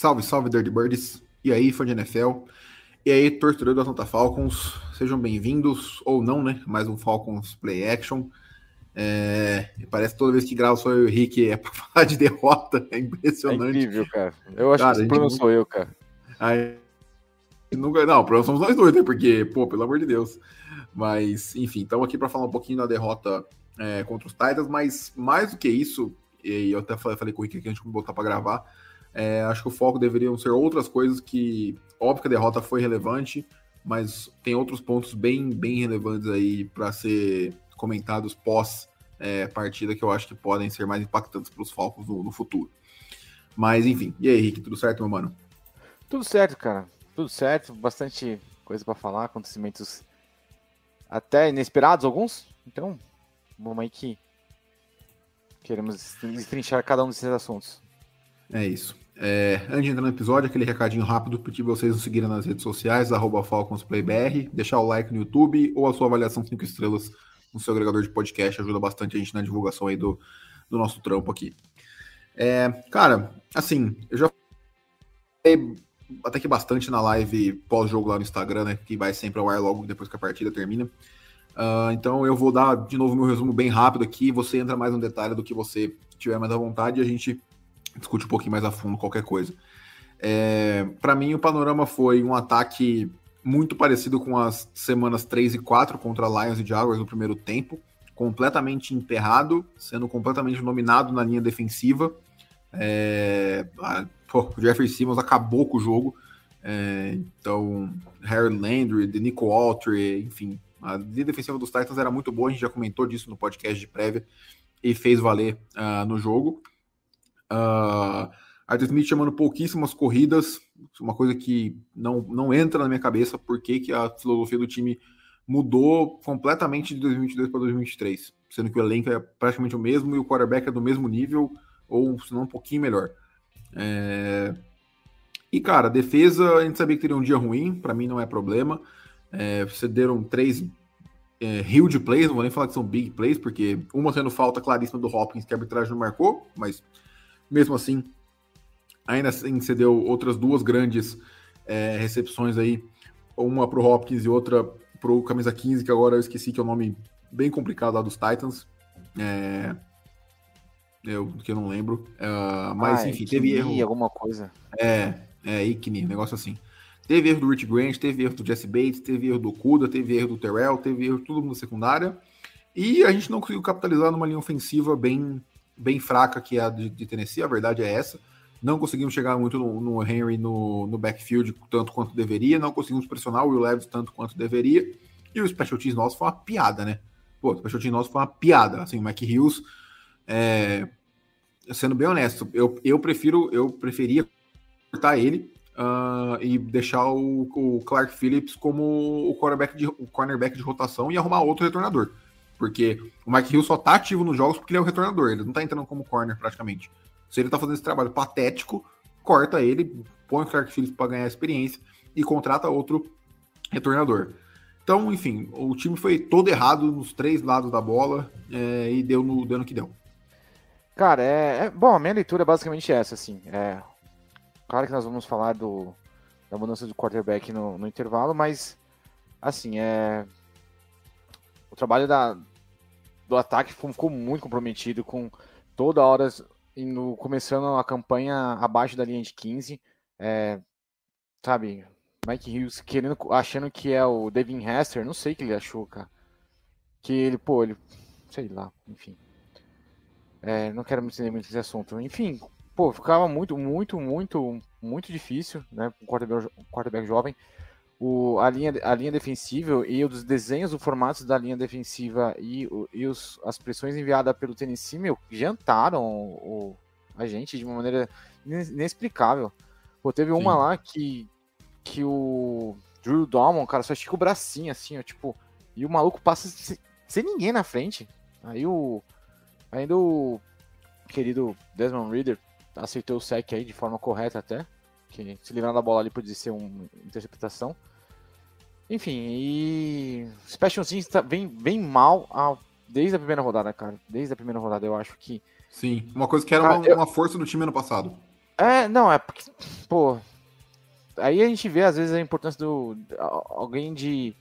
Salve, salve, Dirty Birds. E aí, fã de NFL? E aí, torcedor do Atlanta Falcons? Sejam bem-vindos, ou não, né? Mais um Falcons Play Action. É, parece que toda vez que gravo sou eu e o Rick é pra falar de derrota. É impressionante. É incrível, cara. Eu acho cara, que o problema sou eu, cara. Aí, nunca, não, o problema somos nós dois, né? Porque, pô, pelo amor de Deus. Mas, enfim, estamos aqui para falar um pouquinho da derrota é, contra os Titans, mas mais do que isso, e eu até falei, falei com o Rick aqui antes de botar para gravar, é, acho que o foco deveriam ser outras coisas que, óbvio que a derrota foi relevante, mas tem outros pontos bem, bem relevantes aí para ser comentados pós é, partida que eu acho que podem ser mais impactantes para os Falcons no, no, futuro. Mas enfim, e aí, Henrique, tudo certo, meu mano? Tudo certo, cara. Tudo certo, bastante coisa para falar, acontecimentos até inesperados alguns. Então, vamos aí que queremos destrinchar cada um desses assuntos. É isso. É, antes de entrar no episódio, aquele recadinho rápido, pedir vocês nos seguirem nas redes sociais, arroba FalconsPlayBR, deixar o like no YouTube ou a sua avaliação 5 estrelas no seu agregador de podcast, ajuda bastante a gente na divulgação aí do, do nosso trampo aqui. É, cara, assim, eu já falei até que bastante na live pós-jogo lá no Instagram, né, que vai sempre ao ar logo depois que a partida termina. Uh, então eu vou dar de novo meu resumo bem rápido aqui, você entra mais no detalhe do que você tiver mais à vontade e a gente discute um pouquinho mais a fundo qualquer coisa. É, para mim, o panorama foi um ataque muito parecido com as semanas 3 e 4 contra Lions e Jaguars no primeiro tempo, completamente enterrado, sendo completamente dominado na linha defensiva. É, pô, o Jeffrey Simmons acabou com o jogo. É, então, Harry Landry, Nico Autry, enfim, a linha defensiva dos Titans era muito boa, a gente já comentou disso no podcast de prévia e fez valer uh, no jogo. Uh, Arthur Smith chamando pouquíssimas corridas, uma coisa que não, não entra na minha cabeça, porque que a filosofia do time mudou completamente de 2022 para 2023, sendo que o elenco é praticamente o mesmo e o quarterback é do mesmo nível, ou se não um pouquinho melhor. É... E, cara, defesa, a gente sabia que teria um dia ruim, para mim não é problema. É, cederam três é, huge plays, não vou nem falar que são big plays, porque uma sendo falta claríssima do Hopkins, que a arbitragem não marcou, mas mesmo assim, ainda assim cedeu outras duas grandes é, recepções aí, uma para o Hopkins e outra para o camisa 15, que agora eu esqueci que é o um nome bem complicado lá dos Titans. É, eu que eu não lembro. Uh, mas ah, enfim, teve erro. alguma coisa. É, é, Ikni, negócio assim. Teve erro do Rich Grant, teve erro do Jesse Bates, teve erro do Kuda, teve erro do Terrell, teve erro tudo na secundária. E a gente não conseguiu capitalizar numa linha ofensiva bem bem fraca que é a de, de Tennessee, a verdade é essa. Não conseguimos chegar muito no, no Henry no, no, backfield tanto quanto deveria, não conseguimos pressionar o Will Levis tanto quanto deveria. E o special teams nosso foi uma piada, né? Pô, o special teams nosso foi uma piada. Assim, o Mac Hills, é, sendo bem honesto, eu, eu prefiro, eu preferia cortar ele uh, e deixar o, o, Clark Phillips como o cornerback, de, o cornerback de rotação e arrumar outro retornador. Porque o Mike Hill só tá ativo nos jogos porque ele é o retornador, ele não tá entrando como corner praticamente. Se ele tá fazendo esse trabalho patético, corta ele, põe o Clark Phillips para ganhar experiência e contrata outro retornador. Então, enfim, o time foi todo errado nos três lados da bola é, e deu no, deu no que deu. Cara, é, é, Bom, a minha leitura é basicamente essa, assim. É, claro que nós vamos falar do, da mudança do quarterback no, no intervalo, mas, assim, é. O trabalho da, do ataque ficou muito comprometido com toda hora indo, começando a campanha abaixo da linha de 15. É, sabe, Mike Hughes querendo, achando que é o Devin Hester, não sei o que ele achou, cara. Que ele, pô, ele, sei lá, enfim. É, não quero me entender muito nesse assunto. Enfim, pô, ficava muito, muito, muito, muito difícil, né, o quarterback, quarterback jovem o, a, linha, a linha defensiva e os desenhos do formato da linha defensiva e, e os, as pressões enviadas pelo Tennessee, meu, jantaram o, a gente de uma maneira inexplicável. Pô, teve uma lá que, que o Drew Dalman, cara, só estica o bracinho assim, ó, tipo, e o maluco passa sem, sem ninguém na frente. Aí o. Ainda o querido Desmond Reader aceitou o sec aí de forma correta até. Que se livrar da bola ali podia ser uma interceptação. Enfim, e. Special Teams tá, vem, vem mal a, desde a primeira rodada, cara. Desde a primeira rodada, eu acho que. Sim, uma coisa que era uma, eu... uma força do time ano passado. É, não, é porque. Pô. Aí a gente vê, às vezes, a importância do. Alguém de.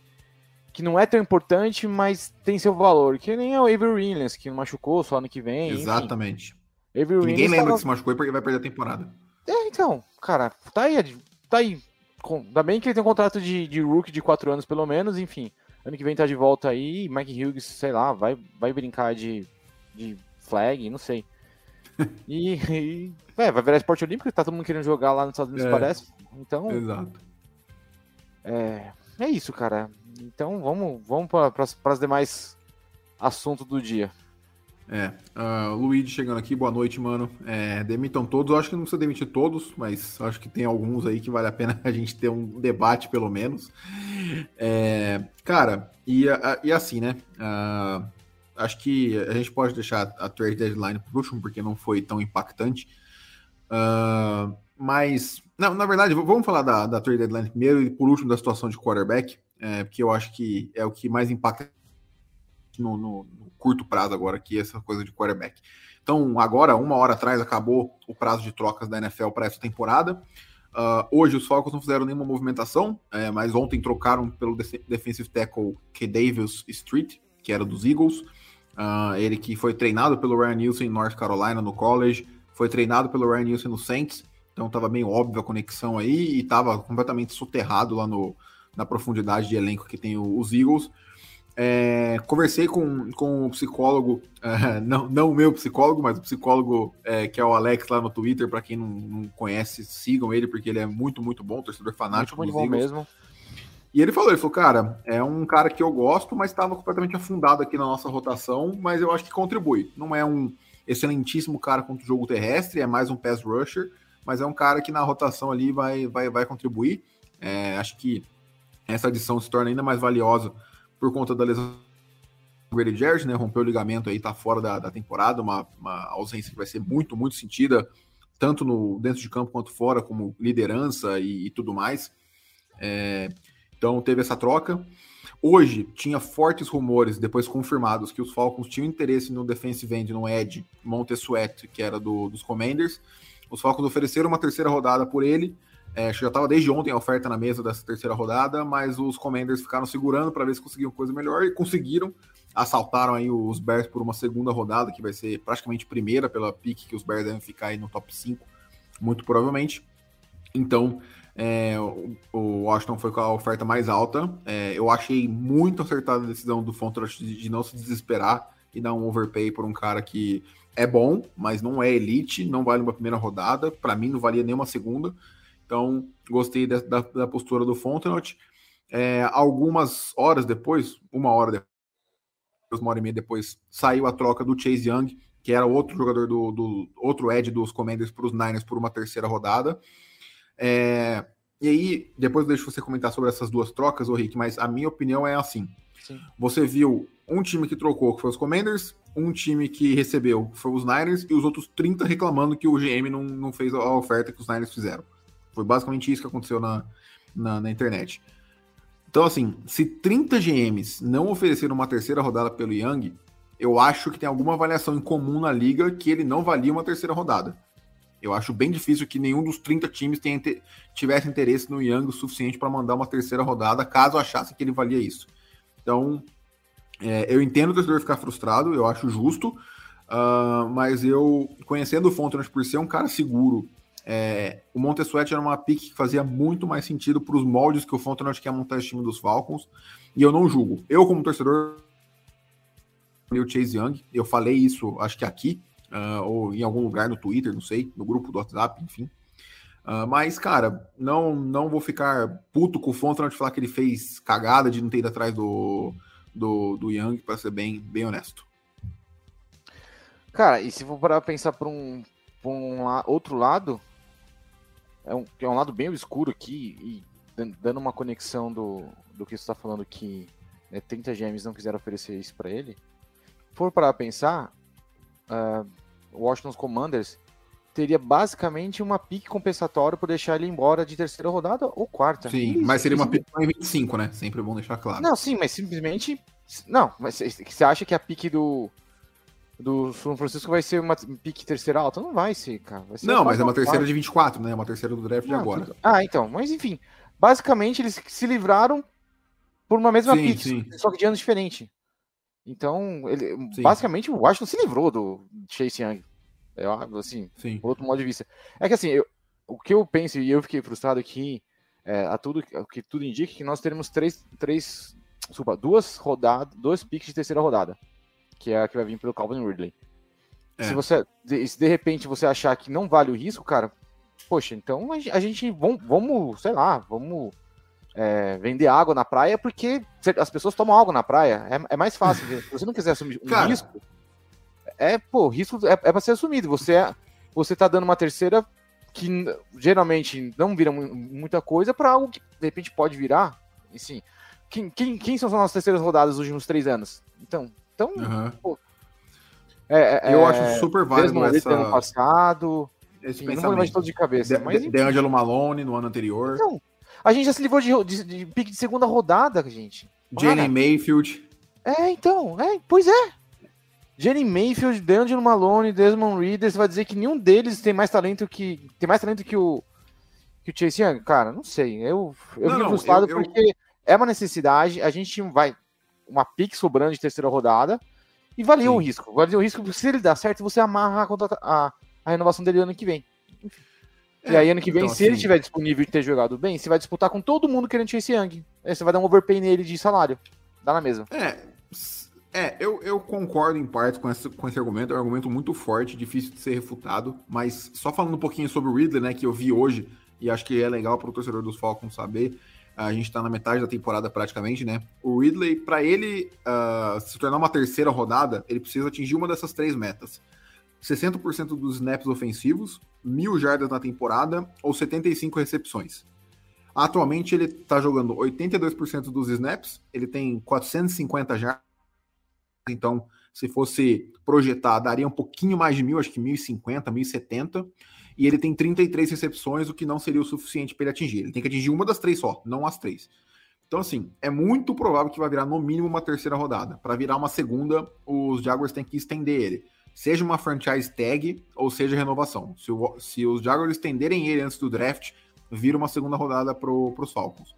Que não é tão importante, mas tem seu valor. Que nem é o Avery Williams, que machucou só ano que vem. Exatamente. Ninguém lembra tava... que se machucou porque vai perder a temporada. É, então, cara, tá aí, tá aí Ainda bem que ele tem um contrato de, de rookie de 4 anos, pelo menos, enfim. Ano que vem tá de volta aí, Mike Hughes, sei lá, vai, vai brincar de, de flag, não sei. E, e é, vai virar esporte olímpico, tá todo mundo querendo jogar lá nos Estados Unidos, é, parece. Então. Exato. É, é isso, cara. Então vamos, vamos para os demais assuntos do dia. É, uh, Luigi chegando aqui, boa noite, mano. É, demitam todos, eu acho que não precisa demitir todos, mas acho que tem alguns aí que vale a pena a gente ter um debate, pelo menos. É, cara, e, e assim, né? Uh, acho que a gente pode deixar a trade deadline por último, porque não foi tão impactante. Uh, mas, não, na verdade, vamos falar da, da trade deadline primeiro e por último da situação de quarterback, é, porque eu acho que é o que mais impacta no, no, no, curto prazo agora, que essa coisa de quarterback. Então, agora, uma hora atrás, acabou o prazo de trocas da NFL para essa temporada. Uh, hoje os Falcons não fizeram nenhuma movimentação, é, mas ontem trocaram pelo defensive tackle K. Davis Street, que era dos Eagles. Uh, ele que foi treinado pelo Ryan Nielsen em North Carolina no college, foi treinado pelo Ryan Nielsen no Saints, então estava bem óbvio a conexão aí e estava completamente soterrado lá no, na profundidade de elenco que tem os Eagles. É, conversei com, com o psicólogo, é, não, não o meu psicólogo, mas o psicólogo é, que é o Alex lá no Twitter. Para quem não, não, conhece, sigam ele, porque ele é muito, muito bom, torcedor fanático. Muito, muito bom mesmo. E ele falou: ele falou, cara, é um cara que eu gosto, mas estava completamente afundado aqui na nossa rotação, mas eu acho que contribui. Não é um excelentíssimo cara contra o jogo terrestre, é mais um pass rusher, mas é um cara que na rotação ali vai, vai, vai contribuir. É, acho que essa adição se torna ainda mais valiosa por conta da lesão do Grady Jarrett, né? Rompeu o ligamento aí, tá fora da, da temporada, uma, uma ausência que vai ser muito, muito sentida, tanto no dentro de campo quanto fora, como liderança e, e tudo mais. É, então teve essa troca. Hoje tinha fortes rumores, depois confirmados, que os Falcons tinham interesse no defensive end, no Ed Montesuet, que era do, dos Commanders. Os Falcons ofereceram uma terceira rodada por ele, é, já estava desde ontem a oferta na mesa dessa terceira rodada, mas os Commanders ficaram segurando para ver se conseguiam coisa melhor e conseguiram. Assaltaram aí os Bears por uma segunda rodada, que vai ser praticamente primeira pela pique que os Bears devem ficar aí no top 5, muito provavelmente. Então, é, o Washington foi com a oferta mais alta. É, eu achei muito acertada a decisão do Fontrot de, não se desesperar e dar um overpay por um cara que é bom, mas não é elite, não vale uma primeira rodada. Para mim, não valia nem uma segunda. Então, gostei da, da, da postura do Fontenot. É, algumas horas depois, uma hora depois, uma hora e meia depois, saiu a troca do Chase Young, que era outro jogador do, do outro Ed dos Commanders para os Niners por uma terceira rodada. É, e aí, depois deixo você comentar sobre essas duas trocas, ô Rick, mas a minha opinião é assim. Sim. Você viu um time que trocou, que foi os Commanders, um time que recebeu, que foi os Niners, e os outros 30 reclamando que o GM não, não fez a oferta que os Niners fizeram. Foi basicamente isso que aconteceu na, na, na internet. Então, assim, se 30 GMs não ofereceram uma terceira rodada pelo Young, eu acho que tem alguma avaliação em comum na liga que ele não valia uma terceira rodada. Eu acho bem difícil que nenhum dos 30 times tenha, tivesse interesse no Young o suficiente para mandar uma terceira rodada, caso achasse que ele valia isso. Então, é, eu entendo o torcedor ficar frustrado, eu acho justo, uh, mas eu, conhecendo o Fontenot por ser um cara seguro é, o Montesuete era uma pick que fazia muito mais sentido para os moldes que o Fontenot quer montar esse time dos Falcons, e eu não julgo. Eu, como torcedor, o Chase Young, eu falei isso, acho que aqui, uh, ou em algum lugar no Twitter, não sei, no grupo do WhatsApp, enfim. Uh, mas, cara, não não vou ficar puto com o Fontenot falar que ele fez cagada de não ter ido atrás do, do, do Young, para ser bem, bem honesto. Cara, e se for para pensar por um, por um la outro lado, é um, é um lado bem obscuro aqui, e dando uma conexão do, do que você está falando que né, 30 GMs não quiseram oferecer isso para ele. For para pensar, uh, Washington Commanders teria basicamente uma pique compensatória por deixar ele embora de terceira rodada ou quarta. Sim, isso, mas seria uma pique em 25, né? Sempre é bom deixar claro. Não, sim, mas simplesmente. Não, mas você acha que a pique do. Do São Francisco vai ser uma pique terceira alta? Não vai ser, cara. Ser não, mas é uma terceira de 24, né? Uma terceira do draft de agora. Tudo... Ah, então. Mas enfim. Basicamente, eles se livraram por uma mesma sim, pique, sim. só que de anos diferente. Então, ele, basicamente, o Washington se livrou do Chase Young. Eu, assim, Sim. por outro modo de vista. É que assim, eu, o que eu penso, e eu fiquei frustrado aqui, é, a tudo, que tudo indica que nós teremos três, três desculpa, duas rodadas, dois picks de terceira rodada, que é a que vai vir pelo Calvin Ridley. É. Se você, de, se de repente você achar que não vale o risco, cara, poxa, então a gente, vamos, vamos sei lá, vamos é, vender água na praia, porque as pessoas tomam água na praia, é, é mais fácil. Se você não quiser assumir um cara, risco, é, pô, risco é, é para ser assumido. Você, é, você tá dando uma terceira que geralmente não vira muita coisa para algo que de repente pode virar. Assim, quem, quem, quem são as nossas terceiras rodadas nos últimos três anos? Então, então uhum. pô, é, é, eu acho super válido essa... ano passado. Esse não vou de todo de cabeça. De, mas, de Angelo Malone no ano anterior. Então, a gente já se livrou de, de, de pique de segunda rodada, gente. Jalen Mayfield. É, então, é, pois é. Jenny Mayfield, D'Angelo Malone, Desmond Reader, você vai dizer que nenhum deles tem mais talento que tem mais talento que o que o Chase Young? Cara, não sei. Eu eu fico frustrado porque eu... é uma necessidade, a gente vai uma pique sobrando de terceira rodada e valia o risco. Valia o risco porque se ele dar certo, você amarra a, a, a renovação dele ano que vem. É, e aí, ano que vem, então, se assim... ele estiver disponível e ter jogado bem, você vai disputar com todo mundo querendo Chase Young. Aí você vai dar um overpay nele de salário. Dá na mesma. É, é, eu, eu concordo em parte com esse, com esse argumento, é um argumento muito forte, difícil de ser refutado, mas só falando um pouquinho sobre o Ridley, né, que eu vi hoje, e acho que é legal para o torcedor dos Falcons saber, a gente está na metade da temporada praticamente, né, o Ridley, para ele uh, se tornar uma terceira rodada, ele precisa atingir uma dessas três metas. 60% dos snaps ofensivos, mil jardas na temporada ou 75 recepções. Atualmente ele está jogando 82% dos snaps, ele tem 450 jardas, então, se fosse projetar, daria um pouquinho mais de mil, acho que 1.050, 1.070. E ele tem 33 recepções, o que não seria o suficiente para ele atingir. Ele tem que atingir uma das três só, não as três. Então, assim, é muito provável que vai virar no mínimo uma terceira rodada. Para virar uma segunda, os Jaguars têm que estender ele. Seja uma franchise tag ou seja renovação. Se, o, se os Jaguars estenderem ele antes do draft, vira uma segunda rodada para os Falcons.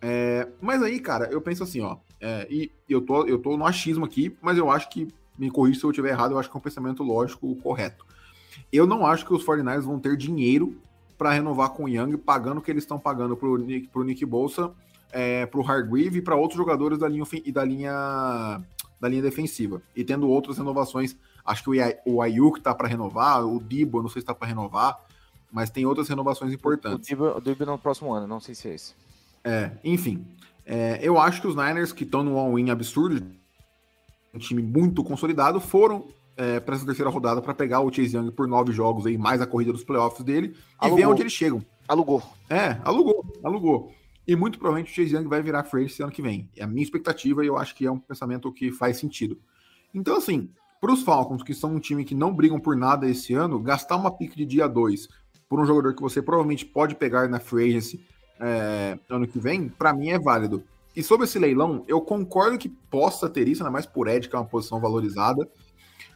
É, mas aí, cara, eu penso assim, ó. É, e eu tô, eu tô no achismo aqui, mas eu acho que, me corrija se eu estiver errado, eu acho que é um pensamento lógico correto. Eu não acho que os 49ers vão ter dinheiro para renovar com o Young, pagando o que eles estão pagando pro Nick, pro Nick Bolsa, é, pro Hargreave e para outros jogadores da linha, e da linha da linha defensiva. E tendo outras renovações, acho que o, o Ayuk tá para renovar, o Dibo, não sei se tá para renovar, mas tem outras renovações importantes. O Dibo, o Dibo no próximo ano, não sei se é esse. É, enfim, é, eu acho que os Niners, que estão no all-in absurdo, um time muito consolidado, foram é, para essa terceira rodada para pegar o Chase Young por nove jogos aí, mais a corrida dos playoffs dele, alugou. e ver onde eles chegam. Alugou. É, alugou, alugou. E muito provavelmente o Chase Young vai virar free esse ano que vem. É a minha expectativa e eu acho que é um pensamento que faz sentido. Então, assim, para os Falcons, que são um time que não brigam por nada esse ano, gastar uma pick de dia 2 por um jogador que você provavelmente pode pegar na free agency é, ano que vem, para mim é válido. E sobre esse leilão, eu concordo que possa ter isso, ainda mais por Ed, que é uma posição valorizada.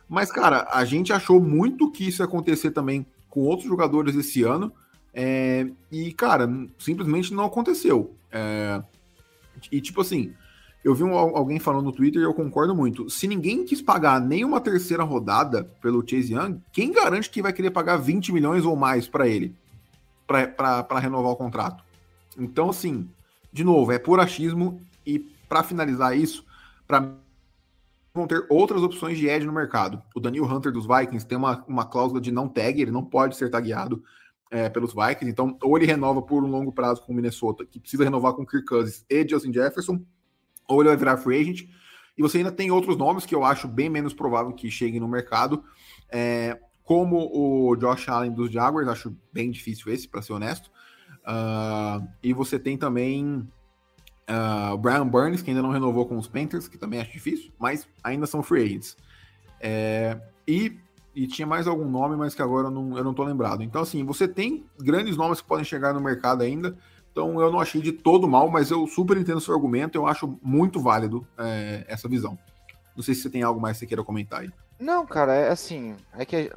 Mas, cara, a gente achou muito que isso ia acontecer também com outros jogadores esse ano. É, e, cara, simplesmente não aconteceu. É, e, tipo assim, eu vi um, alguém falando no Twitter e eu concordo muito. Se ninguém quis pagar nenhuma terceira rodada pelo Chase Young, quem garante que vai querer pagar 20 milhões ou mais para ele? para renovar o contrato? Então, assim, de novo, é por achismo e para finalizar isso, para vão ter outras opções de edge no mercado. O Daniel Hunter dos Vikings tem uma, uma cláusula de não tag, ele não pode ser tagueado é, pelos Vikings, então ou ele renova por um longo prazo com o Minnesota, que precisa renovar com Kirk Cousins e Justin Jefferson, ou ele vai virar free agent. E você ainda tem outros nomes que eu acho bem menos provável que cheguem no mercado, é, como o Josh Allen dos Jaguars, acho bem difícil esse, para ser honesto. Uh, e você tem também uh, o Brian Burns, que ainda não renovou com os Panthers, que também acho difícil, mas ainda são free agents. É, e, e tinha mais algum nome, mas que agora eu não, eu não tô lembrado. Então, assim, você tem grandes nomes que podem chegar no mercado ainda. Então, eu não achei de todo mal, mas eu super entendo seu argumento. Eu acho muito válido é, essa visão. Não sei se você tem algo mais que você queira comentar aí. Não, cara, é assim. É que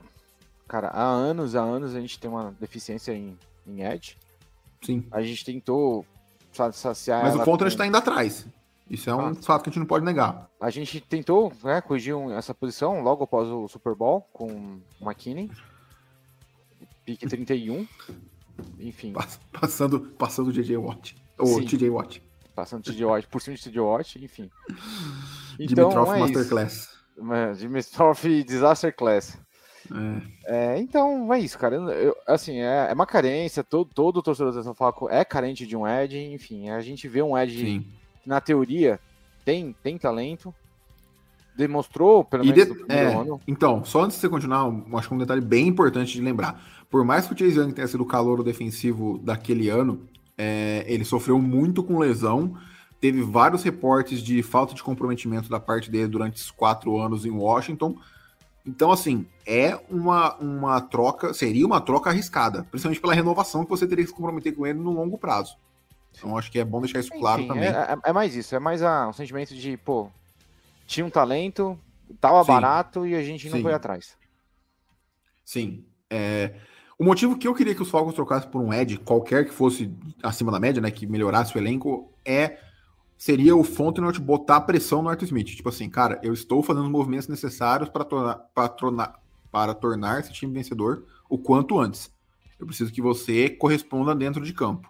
Cara, há anos, há anos a gente tem uma deficiência em, em Edge. Sim. A gente tentou saciar. Mas o Contra está indo atrás. Isso é um ah. fato que a gente não pode negar. A gente tentou né, corrigir essa posição logo após o Super Bowl com o McKinney. Pique 31. Enfim. Passando, passando o DJ Watt. Ou TJ Watt. Passando TJ Watt por cima de TJ Watt, enfim. Então, Dimitrov é Masterclass. Dimitrov Disaster Class. É. é. então é isso, cara. Eu, assim, é, é, uma carência. Todo, todo torcedor do São Paulo é carente de um Ed. Enfim, a gente vê um Ed que, na teoria, tem, tem talento. Demonstrou, pelo menos, de, é, ano. Então, só antes de você continuar, acho que um detalhe bem importante de lembrar. Por mais que o Chase Young tenha sido o calor defensivo daquele ano, é, ele sofreu muito com lesão. Teve vários reportes de falta de comprometimento da parte dele durante esses quatro anos em Washington. Então, assim, é uma, uma troca, seria uma troca arriscada, principalmente pela renovação que você teria que se comprometer com ele no longo prazo. Então, acho que é bom deixar isso claro Enfim, também. É, é, é, mais isso, é mais a, um sentimento de, pô, tinha um talento, tava Sim. barato e a gente não Sim. foi atrás. Sim. É, o motivo que eu queria que os Falcons trocassem por um Ed, qualquer que fosse acima da média, né, que melhorasse o elenco, é seria o Fontenot botar pressão no Arthur Smith. Tipo assim, cara, eu estou fazendo os movimentos necessários para tornar, para tornar, para tornar esse time vencedor o quanto antes. Eu preciso que você corresponda dentro de campo.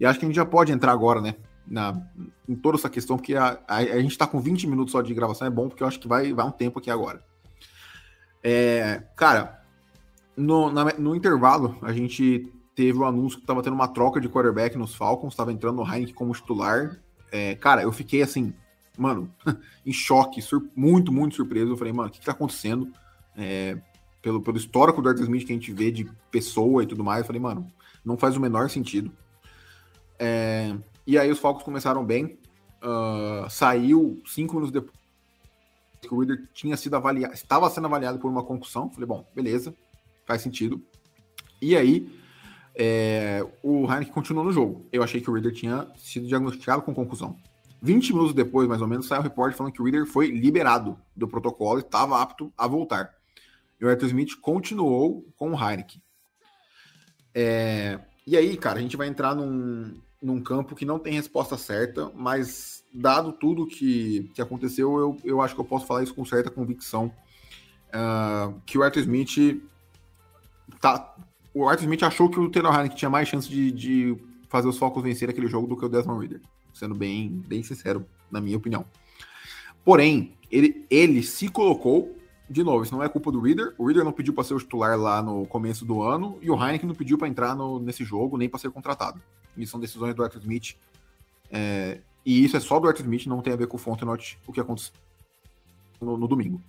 E acho que a gente já pode entrar agora, né? Na, em toda essa questão, porque a, a, a gente está com 20 minutos só de gravação, é bom, porque eu acho que vai, vai um tempo aqui agora. É, cara, no, na, no intervalo, a gente teve o anúncio que estava tendo uma troca de quarterback nos Falcons, estava entrando o Heineken como titular, é, cara, eu fiquei assim, mano, em choque, muito, muito surpreso. Eu falei, mano, o que, que tá acontecendo? É, pelo, pelo histórico do Arthur Smith que a gente vê de pessoa e tudo mais, eu falei, mano, não faz o menor sentido. É, e aí os Falcons começaram bem. Uh, saiu cinco minutos depois que o Reader tinha sido avaliado, estava sendo avaliado por uma concussão. Falei, bom, beleza, faz sentido. E aí é, o Heineken continuou no jogo. Eu achei que o Reader tinha sido diagnosticado com conclusão. 20 minutos depois, mais ou menos, saiu o repórter falando que o Reader foi liberado do protocolo e estava apto a voltar. E o Arthur Smith continuou com o Heineken. É, e aí, cara, a gente vai entrar num, num campo que não tem resposta certa, mas dado tudo que, que aconteceu, eu, eu acho que eu posso falar isso com certa convicção. Uh, que o Arthur Smith tá, o Arthur Smith achou que o Taylor Heineken tinha mais chance de, de fazer os Falcons vencer aquele jogo do que o Desmond Reader. Sendo bem, bem sincero, na minha opinião. Porém, ele, ele se colocou, de novo, isso não é culpa do Reader. O Reader não pediu para ser o titular lá no começo do ano e o Heineken não pediu para entrar no, nesse jogo nem para ser contratado. Isso são decisões do Arthur Smith. É, e isso é só do Arthur Smith, não tem a ver com o Fontenot, o que aconteceu no, no domingo.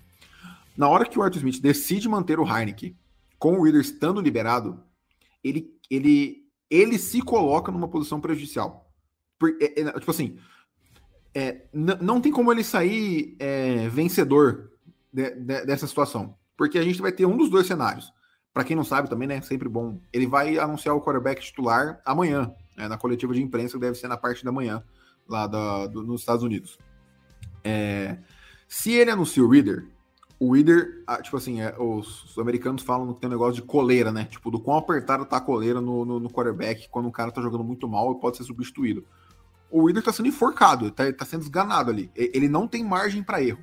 Na hora que o Arthur Smith decide manter o Heineken com o Reader estando liberado, ele, ele, ele se coloca numa posição prejudicial. Por, é, é, tipo assim, é, não tem como ele sair é, vencedor de, de, dessa situação. Porque a gente vai ter um dos dois cenários. Para quem não sabe também, né? Sempre bom. Ele vai anunciar o quarterback titular amanhã, né, na coletiva de imprensa, que deve ser na parte da manhã, lá da, do, nos Estados Unidos. É, se ele anuncia o Reader, o Reader, ah, tipo assim, é, os, os, americanos falam que tem um negócio de coleira, né? Tipo, do quão apertada tá a coleira no, no, no quarterback quando um cara tá jogando muito mal e pode ser substituído. O Reader tá sendo enforcado, tá, tá sendo esganado ali. Ele não tem margem para erro.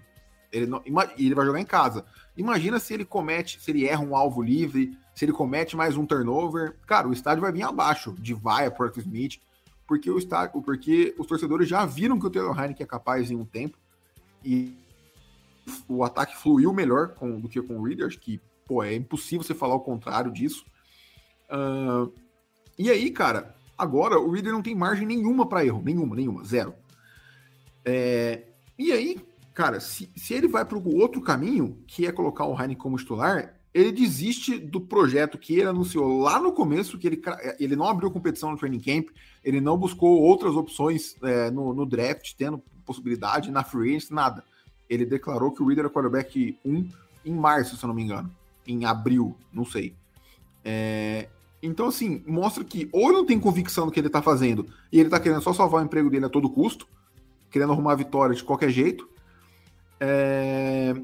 Ele, não, ele vai jogar em casa. Imagina se ele comete, se ele erra um alvo livre, se ele comete mais um turnover. Cara, o estádio vai vir abaixo de vaia pro Arthur Smith, porque o estádio, porque os torcedores já viram que o Taylor Heineken é capaz em um tempo. E o ataque fluiu melhor com, do que com o Reader. Acho que, pô, é impossível você falar o contrário disso. Uh, e aí, cara, agora o Reader não tem margem nenhuma para erro. Nenhuma, nenhuma, zero. É, e aí, cara, se, se ele vai para o outro caminho, que é colocar o Heine como titular, ele desiste do projeto que ele anunciou lá no começo, que ele, ele não abriu competição no training camp, ele não buscou outras opções é, no, no, draft, tendo possibilidade, na free agency, nada. Ele declarou que o Reader é quarterback 1 em março, se eu não me engano. Em abril, não sei. É, então, assim, mostra que ou ele não tem convicção no que ele tá fazendo e ele tá querendo só salvar o emprego dele a todo custo, querendo arrumar a vitória de qualquer jeito. É,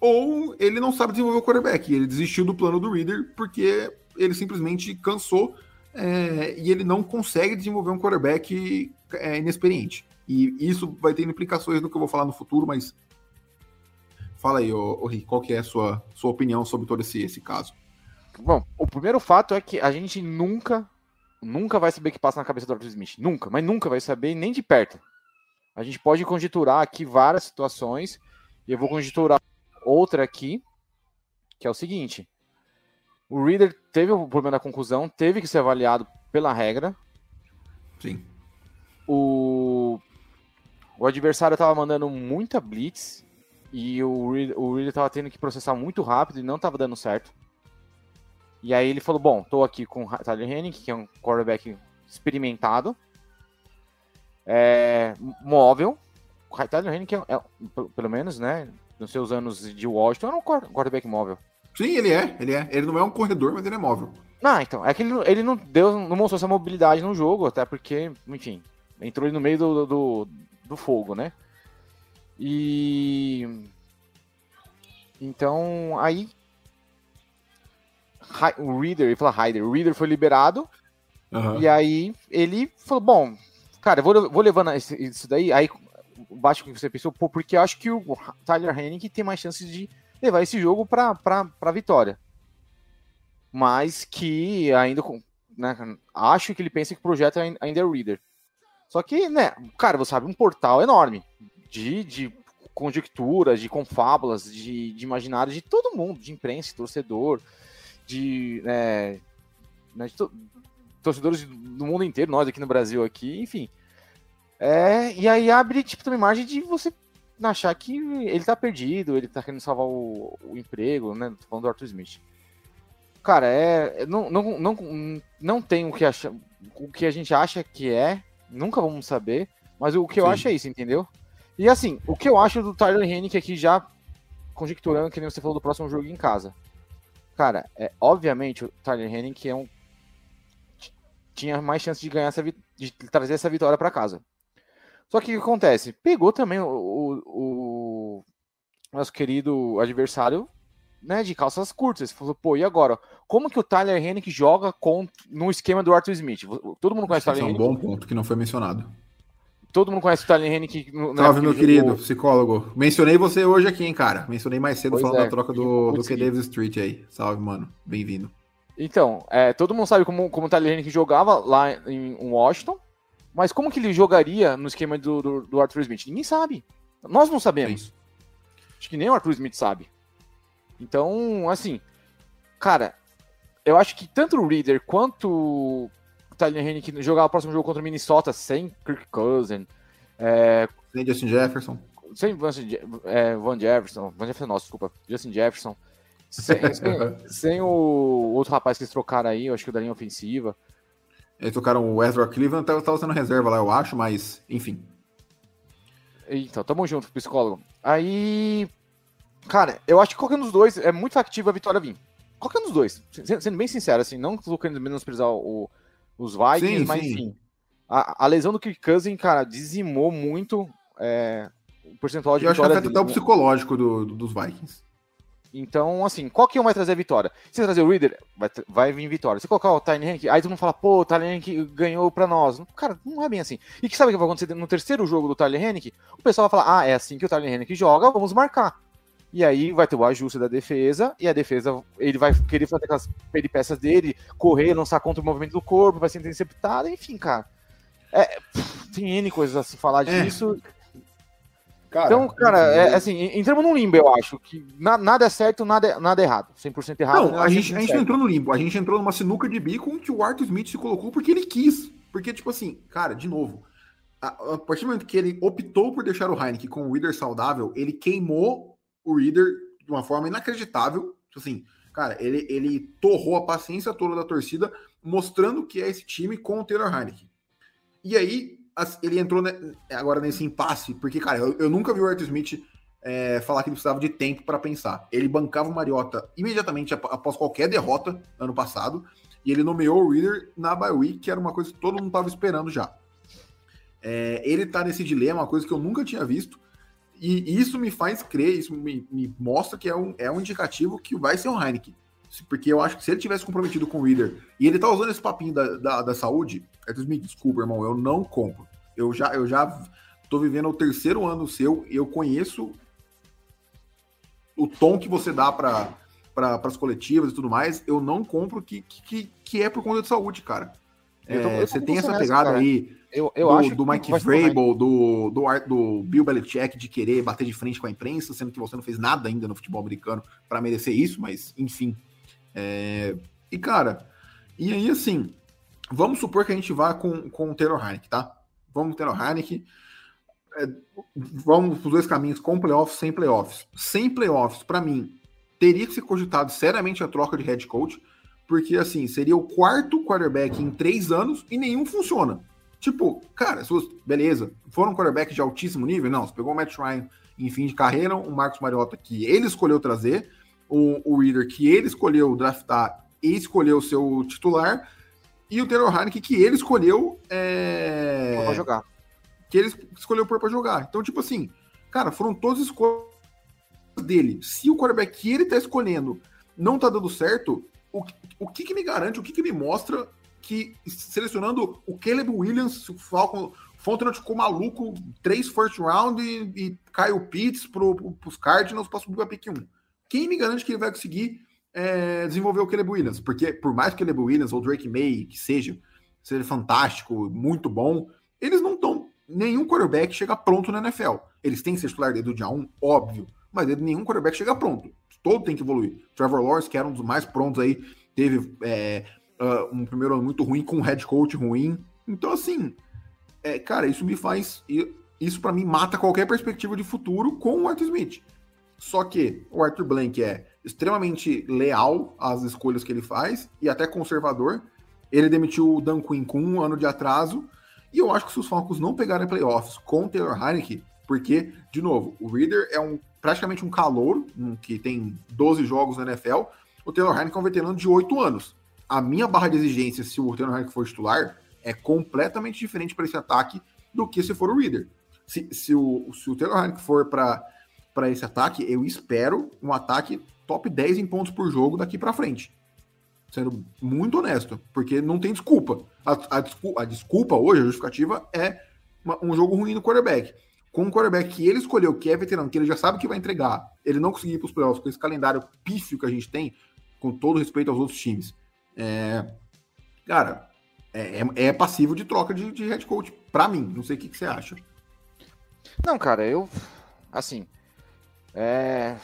ou ele não sabe desenvolver o quarterback. Ele desistiu do plano do Reader porque ele simplesmente cansou é, e ele não consegue desenvolver um quarterback é, inexperiente. E isso vai ter implicações no que eu vou falar no futuro, mas fala aí, ô, ô Rick, qual que é a sua, sua opinião sobre todo esse, esse caso? Bom, o primeiro fato é que a gente nunca, nunca vai saber o que passa na cabeça do Arthur Smith. Nunca, mas nunca vai saber nem de perto. A gente pode conjecturar aqui várias situações, e eu vou conjecturar outra aqui, que é o seguinte: o Reader teve o problema da conclusão, teve que ser avaliado pela regra. Sim. O, o adversário estava mandando muita blitz e o Reader, o Reader tava tendo que processar muito rápido e não estava dando certo. E aí ele falou: Bom, estou aqui com o Tyler Henning, que é um quarterback experimentado, é, móvel. O Tyler Henning, é, é, pelo menos, né? nos seus anos de Washington, era um quarterback móvel. Sim, ele é, ele é. Ele não é um corredor, mas ele é móvel. Ah, então. É que ele, ele não deu, não mostrou essa mobilidade no jogo, até porque, enfim, entrou no meio do, do, do fogo, né? E. Então, aí. O Reader, ele fala Ryder, o Reader foi liberado. Uhum. E aí ele falou: Bom, cara, eu vou, vou levando isso daí. Aí baixo que você pensou, pô, porque eu acho que o Tyler Hennig tem mais chances de levar esse jogo para a vitória. Mas que ainda, né, acho que ele pensa que o projeto ainda é o Reader. Só que, né, cara, você sabe, um portal enorme de, de conjecturas, de confábulas, de, de imaginário de todo mundo, de imprensa, torcedor, de, né, né de to torcedores do mundo inteiro, nós aqui no Brasil aqui, enfim. É, e aí abre, tipo, uma imagem de você achar que ele tá perdido, ele tá querendo salvar o, o emprego, né? Tô falando do Arthur Smith. Cara, é. Não, não, não, não tem o que, acha, o que a gente acha que é, nunca vamos saber, mas o que eu Sim. acho é isso, entendeu? E assim, o que eu acho do Tyler Hennick aqui já conjecturando, que nem você falou do próximo jogo em casa. Cara, é, obviamente o Tyler Hennick é um tinha mais chance de ganhar essa de trazer essa vitória para casa. Só que o que acontece? Pegou também o, o, o nosso querido adversário né, de calças curtas. Ele falou, pô, e agora? Como que o Tyler Hennick joga com, no esquema do Arthur Smith? Todo mundo conhece o Tyler Hennick? É um bom ponto que não foi mencionado. Todo mundo conhece o Tyler Hennick. Salve, meu querido, jogou... psicólogo. Mencionei você hoje aqui, hein, cara. Mencionei mais cedo pois falando é, da troca do, do K. Davis Street aí. Salve, mano. Bem-vindo. Então, é, todo mundo sabe como, como o Tyler Hennick jogava lá em Washington. Mas como que ele jogaria no esquema do, do, do Arthur Smith? Ninguém sabe. Nós não sabemos. Sim. Acho que nem o Arthur Smith sabe. Então, assim, cara, eu acho que tanto o Reader quanto Tyler Hennick jogar o próximo jogo contra o Minnesota sem Kirk Cousin, é, sem Justin Jefferson, sem Van, é, Van Jefferson, Van Jefferson, nossa, desculpa, Justin Jefferson, sem, sem, sem, o outro rapaz que eles trocaram aí, eu acho que o da linha ofensiva. Eles tocaram o Ezra Cleveland, tava, tava sendo reserva lá, eu acho, mas enfim. Então, tamo junto, psicólogo. Aí. Cara, eu acho que qualquer um dos dois é muito factível a vitória vir. Qualquer um dos dois. Sendo bem sincero, assim, não querendo menosprezar o, os Vikings, sim, mas sim. enfim. A, a, lesão do Kirk Cousin, cara, dizimou muito é, o percentual de eu vitória. Eu acho que afeta até o psicológico do, do, dos Vikings. Então, assim, qual que um vai trazer a vitória? Se você trazer o Reader, vai, vai vir vitória. Se colocar o Tiny Hank, aí todo mundo fala, pô, o Tiny Hank ganhou pra nós. Cara, não é bem assim. E que sabe o que vai acontecer no terceiro jogo do Tyler Hennick? O pessoal vai falar, ah, é assim que o Tyler Hennick joga, vamos marcar. E aí vai ter o ajuste da defesa, e a defesa, ele vai querer fazer aquelas peripécias dele, correr, lançar contra o movimento do corpo, vai ser interceptado, enfim, cara. É, tem N coisas a se falar é. disso. Cara, então, cara, é, assim, entramos num limbo, eu acho, que na, nada é certo, nada é, nada é errado. 100% errado. Não, a gente, a gente não entrou no limbo, a gente entrou numa sinuca de bico que o Arthur Smith se colocou porque ele quis. Porque, tipo assim, cara, de novo, a, a partir do momento que ele optou por deixar o Heineken com o Reader saudável, ele queimou o Reader de uma forma inacreditável. Tipo assim, Cara, ele, ele torrou a paciência toda da torcida, mostrando que é esse time com o Taylor Heineken. E aí, ele entrou agora nesse impasse, porque, cara, eu, eu nunca vi o Arthur Smith é, falar que ele precisava de tempo para pensar. Ele bancava o Mariota imediatamente após qualquer derrota ano passado, e ele nomeou o Reader na bye week, que era uma coisa que todo mundo estava esperando já. É, ele tá nesse dilema, uma coisa que eu nunca tinha visto, e isso me faz crer, isso me, me, mostra que é um, é um indicativo que vai ser um Heineken. Porque eu acho que se ele tivesse comprometido com o Reader e ele tá usando esse papinho da, da, da saúde, é me desculpa, irmão, eu não compro. Eu já, eu já tô vivendo o terceiro ano seu eu conheço o tom que você dá para para as coletivas e tudo mais, eu não compro que, que, que é por conta de saúde, cara. É, você tem essa pegada aí eu, eu do, acho do Mike Vrabel, do, do, do Bill Belichick de querer bater de frente com a imprensa, sendo que você não fez nada ainda no futebol americano para merecer isso, mas enfim. É, e cara, e aí assim, vamos supor que a gente vá com, com o Taylor Heineken, tá? Vamos Taylor Heineken. É, vamos os dois caminhos, com playoffs, sem playoffs. Sem playoffs, para mim, teria que ser cogitado seriamente a troca de head coach, porque assim, seria o quarto quarterback em três anos e nenhum funciona. Tipo, cara, beleza, foram um quarterback de altíssimo nível? Não, você pegou o Matt Ryan em fim de carreira, o Marcos Mariota que ele escolheu trazer, o, o Reader que ele escolheu draftar e escolheu seu titular, e o Taylor Heineken que ele escolheu é... pra jogar. Que ele escolheu por para jogar. Então, tipo assim, cara, foram todas escolhas dele. Se o quarterback que ele tá escolhendo não tá dando certo, o, o que, que me garante, o que, que me mostra que selecionando o Caleb Williams, o Falcon, Fontenot ficou maluco, três first round e, e Kyle Pitts pro, pros Cardinals para subir para pick 1. Quem me garante que ele vai conseguir é, desenvolver o Caleb Williams? Porque por mais que o Caleb Williams ou Drake May, que seja, seja fantástico, muito bom, eles não estão. Nenhum quarterback chega pronto na NFL. Eles têm que ser titular desde o dia 1, óbvio, mas nenhum quarterback chega pronto. Todo tem que evoluir. Trevor Lawrence, que era um dos mais prontos aí, teve é, uh, um primeiro ano muito ruim, com um head coach ruim. Então, assim, é, cara, isso me faz. Isso para mim mata qualquer perspectiva de futuro com o Arthur Smith. Só que o Arthur Blank é extremamente leal às escolhas que ele faz e até conservador. Ele demitiu o Dan Quinn com um ano de atraso. E eu acho que se os Falcons não pegarem playoffs com o Taylor Heineke, porque, de novo, o Reader é um praticamente um calor, um, que tem 12 jogos na NFL. O Taylor Heineke é um veterano de 8 anos a minha barra de exigência, se o Taylor Heineken for titular, é completamente diferente para esse ataque do que se for o Reader. Se, se, o, se o Taylor Heineken for para esse ataque, eu espero um ataque top 10 em pontos por jogo daqui para frente. Sendo muito honesto, porque não tem desculpa. A, a, desculpa, a desculpa hoje, a justificativa, é uma, um jogo ruim no quarterback. Com um quarterback que ele escolheu, que é veterano, que ele já sabe que vai entregar, ele não conseguir ir para os playoffs com esse calendário pífio que a gente tem, com todo respeito aos outros times é, cara, é, é, é passivo de troca de, de head coach, para mim. Não sei o que, que, você acha. Não, cara, eu. Assim. É,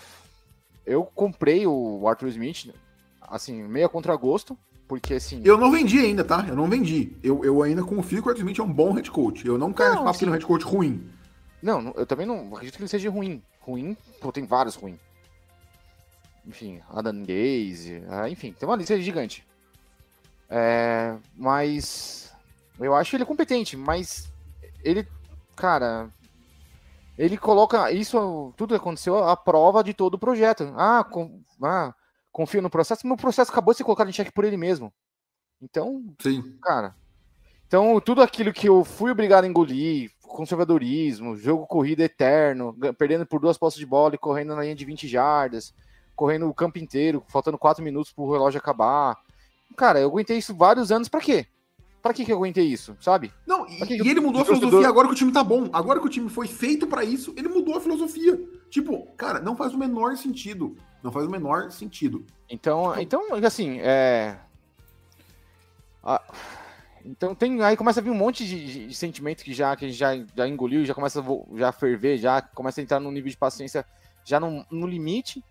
eu comprei o Arthur Smith, assim, meio contra gosto, porque assim. Eu não vendi ainda, tá? Eu não vendi. Eu, eu ainda confio que o Arthur Smith é um bom head coach. Eu não quero não, papo assim, head coach ruim. Não, eu também não acredito que ele seja ruim. Ruim, pô, tem vários ruins. Enfim, Adam Gaze, ah, enfim, tem uma lista gigante. É, mas eu acho ele competente, mas ele, cara, ele coloca isso, tudo que aconteceu, a prova de todo o projeto. Ah, com, ah confio no processo, mas o processo acabou de ser colocado em xeque por ele mesmo. Então, Sim. cara. Então, tudo aquilo que eu fui obrigado a engolir, conservadorismo, jogo corrida eterno, perdendo por duas postas de bola e correndo na linha de 20 jardas, correndo o campo inteiro, faltando 4 minutos para o relógio acabar. Cara, eu aguentei isso vários anos, para quê? Pra que, que eu aguentei isso, sabe? Não, e, e ele mudou a filosofia agora que o time tá bom. Agora que o time foi feito para isso, ele mudou a filosofia. Tipo, cara, não faz o menor sentido. Não faz o menor sentido. Então, então assim, é. Ah, então tem. Aí começa a vir um monte de, de, sentimento que já, que já, já engoliu, já começa a já ferver, já começa a entrar num nível de paciência já no, no limite.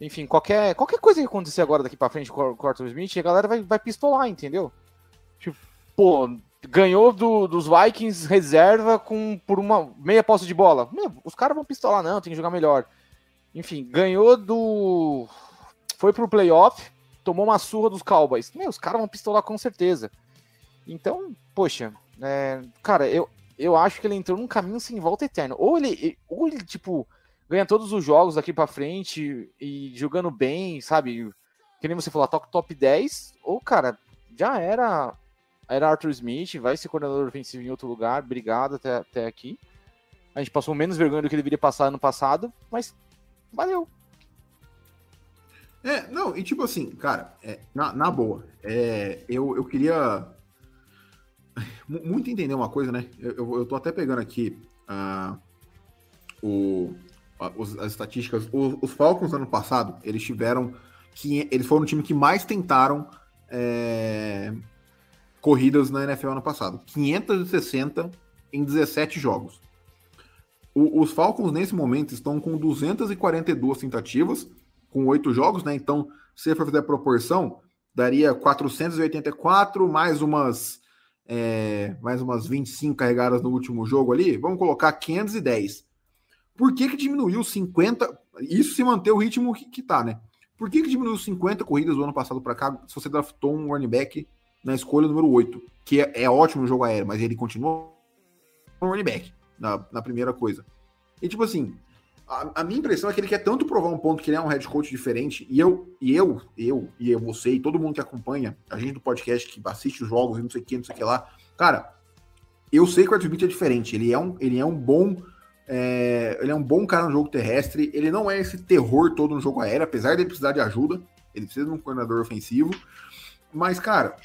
Enfim, qualquer, qualquer coisa que acontecer agora daqui pra frente com o Arthur Smith, a galera vai, vai pistolar, entendeu? Tipo, pô, ganhou do, dos Vikings reserva com, por uma meia posse de bola. Meu, os caras vão pistolar, não, tem que jogar melhor. Enfim, ganhou do. foi pro playoff, tomou uma surra dos Cowboys. Meu, os caras vão pistolar com certeza. Então, poxa, é, cara, eu, eu acho que ele entrou num caminho sem volta eterno. Ou ele, ou ele tipo, ganha todos os jogos daqui para frente e jogando bem, sabe? Que nem você falou, top, top 10, ou, cara, já era era Arthur Smith, vai ser coordenador ofensivo em outro lugar, obrigado até, até aqui. A gente passou menos vergonha do que deveria passar ano passado, mas valeu. É, não, e tipo assim, cara, é, na, na boa, é, eu, eu queria muito entender uma coisa, né? Eu, eu, eu tô até pegando aqui uh, o, as estatísticas. Os, os, Falcons ano passado, eles tiveram. Que, eles foram o time que mais tentaram é, corridas na NFL ano passado. 560 em 17 jogos. O, os Falcons, nesse momento, estão com 242 tentativas, com 8 jogos, né? Então, se for fazer a proporção, daria 484 mais umas é, mais umas 25 carregadas no último jogo ali. Vamos colocar 510. Por que, que diminuiu 50? Isso se manter o ritmo que, que tá, né? Por que, que diminuiu 50 corridas do ano passado para cá se você draftou um running back na escolha número 8, que é, é ótimo no jogo aéreo, mas ele continua um running back na, na primeira coisa. E tipo assim, a, a, minha impressão é que ele quer tanto provar um ponto que ele é um head coach diferente, e eu, e eu, eu, e eu, você, e todo mundo que acompanha, a gente do podcast que assiste os jogos e não sei o que, não sei o que lá, cara, eu sei que o Arthur Smith é diferente, ele é um, ele é um bom. É, ele é um bom cara no jogo terrestre, ele não é esse terror todo no jogo aéreo, apesar de ele precisar de ajuda, ele precisa de um coordenador ofensivo. Mas, cara,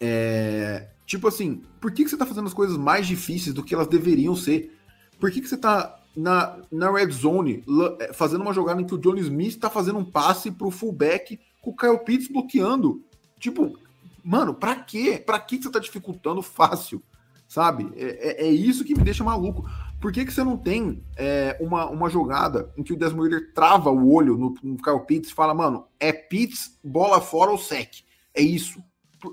é, tipo assim, por que, que você tá fazendo as coisas mais difíceis do que elas deveriam ser? Por que, que você tá na, na red zone é, fazendo uma jogada em que o Johnny Smith tá fazendo um passe pro fullback com o Kyle Pitts bloqueando? Tipo, mano, pra quê? Pra que, que você tá dificultando fácil? Sabe? É, é, é isso que me deixa maluco. Por que, que você não tem é, uma, uma jogada em que o Desmond trava o olho no, no Kyle Pitts e fala, mano, é Pitts, bola fora ou sec? É isso.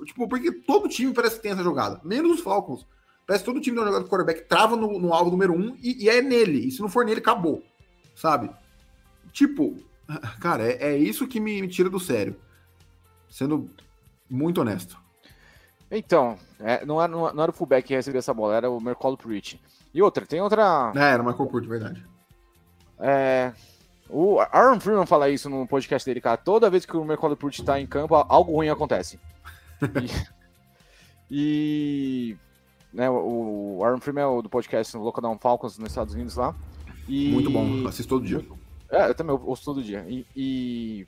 Tipo, porque todo time parece que tem essa jogada, menos os Falcons. Parece que todo time da jogada do quarterback trava no, no alvo número um e, e, é nele. E se não for nele, acabou. Sabe? Tipo, cara, é, é isso que me, me, tira do sério. Sendo muito honesto. Então, é, não, era, não, era o fullback que recebeu essa bola, era o Mercolo Pruitt. E outra, tem outra. É, era o Michael Pruitt, verdade. É, o Aaron Freeman fala isso no podcast dele, cara. Toda vez que o Mercolo Pruitt tá em campo, algo ruim acontece. e, e né, o Aaron Freeman é do podcast Lockdown Falcons nos Estados Unidos lá. E, Muito bom, assisto todo dia. É, eu também ouço todo dia. E, e,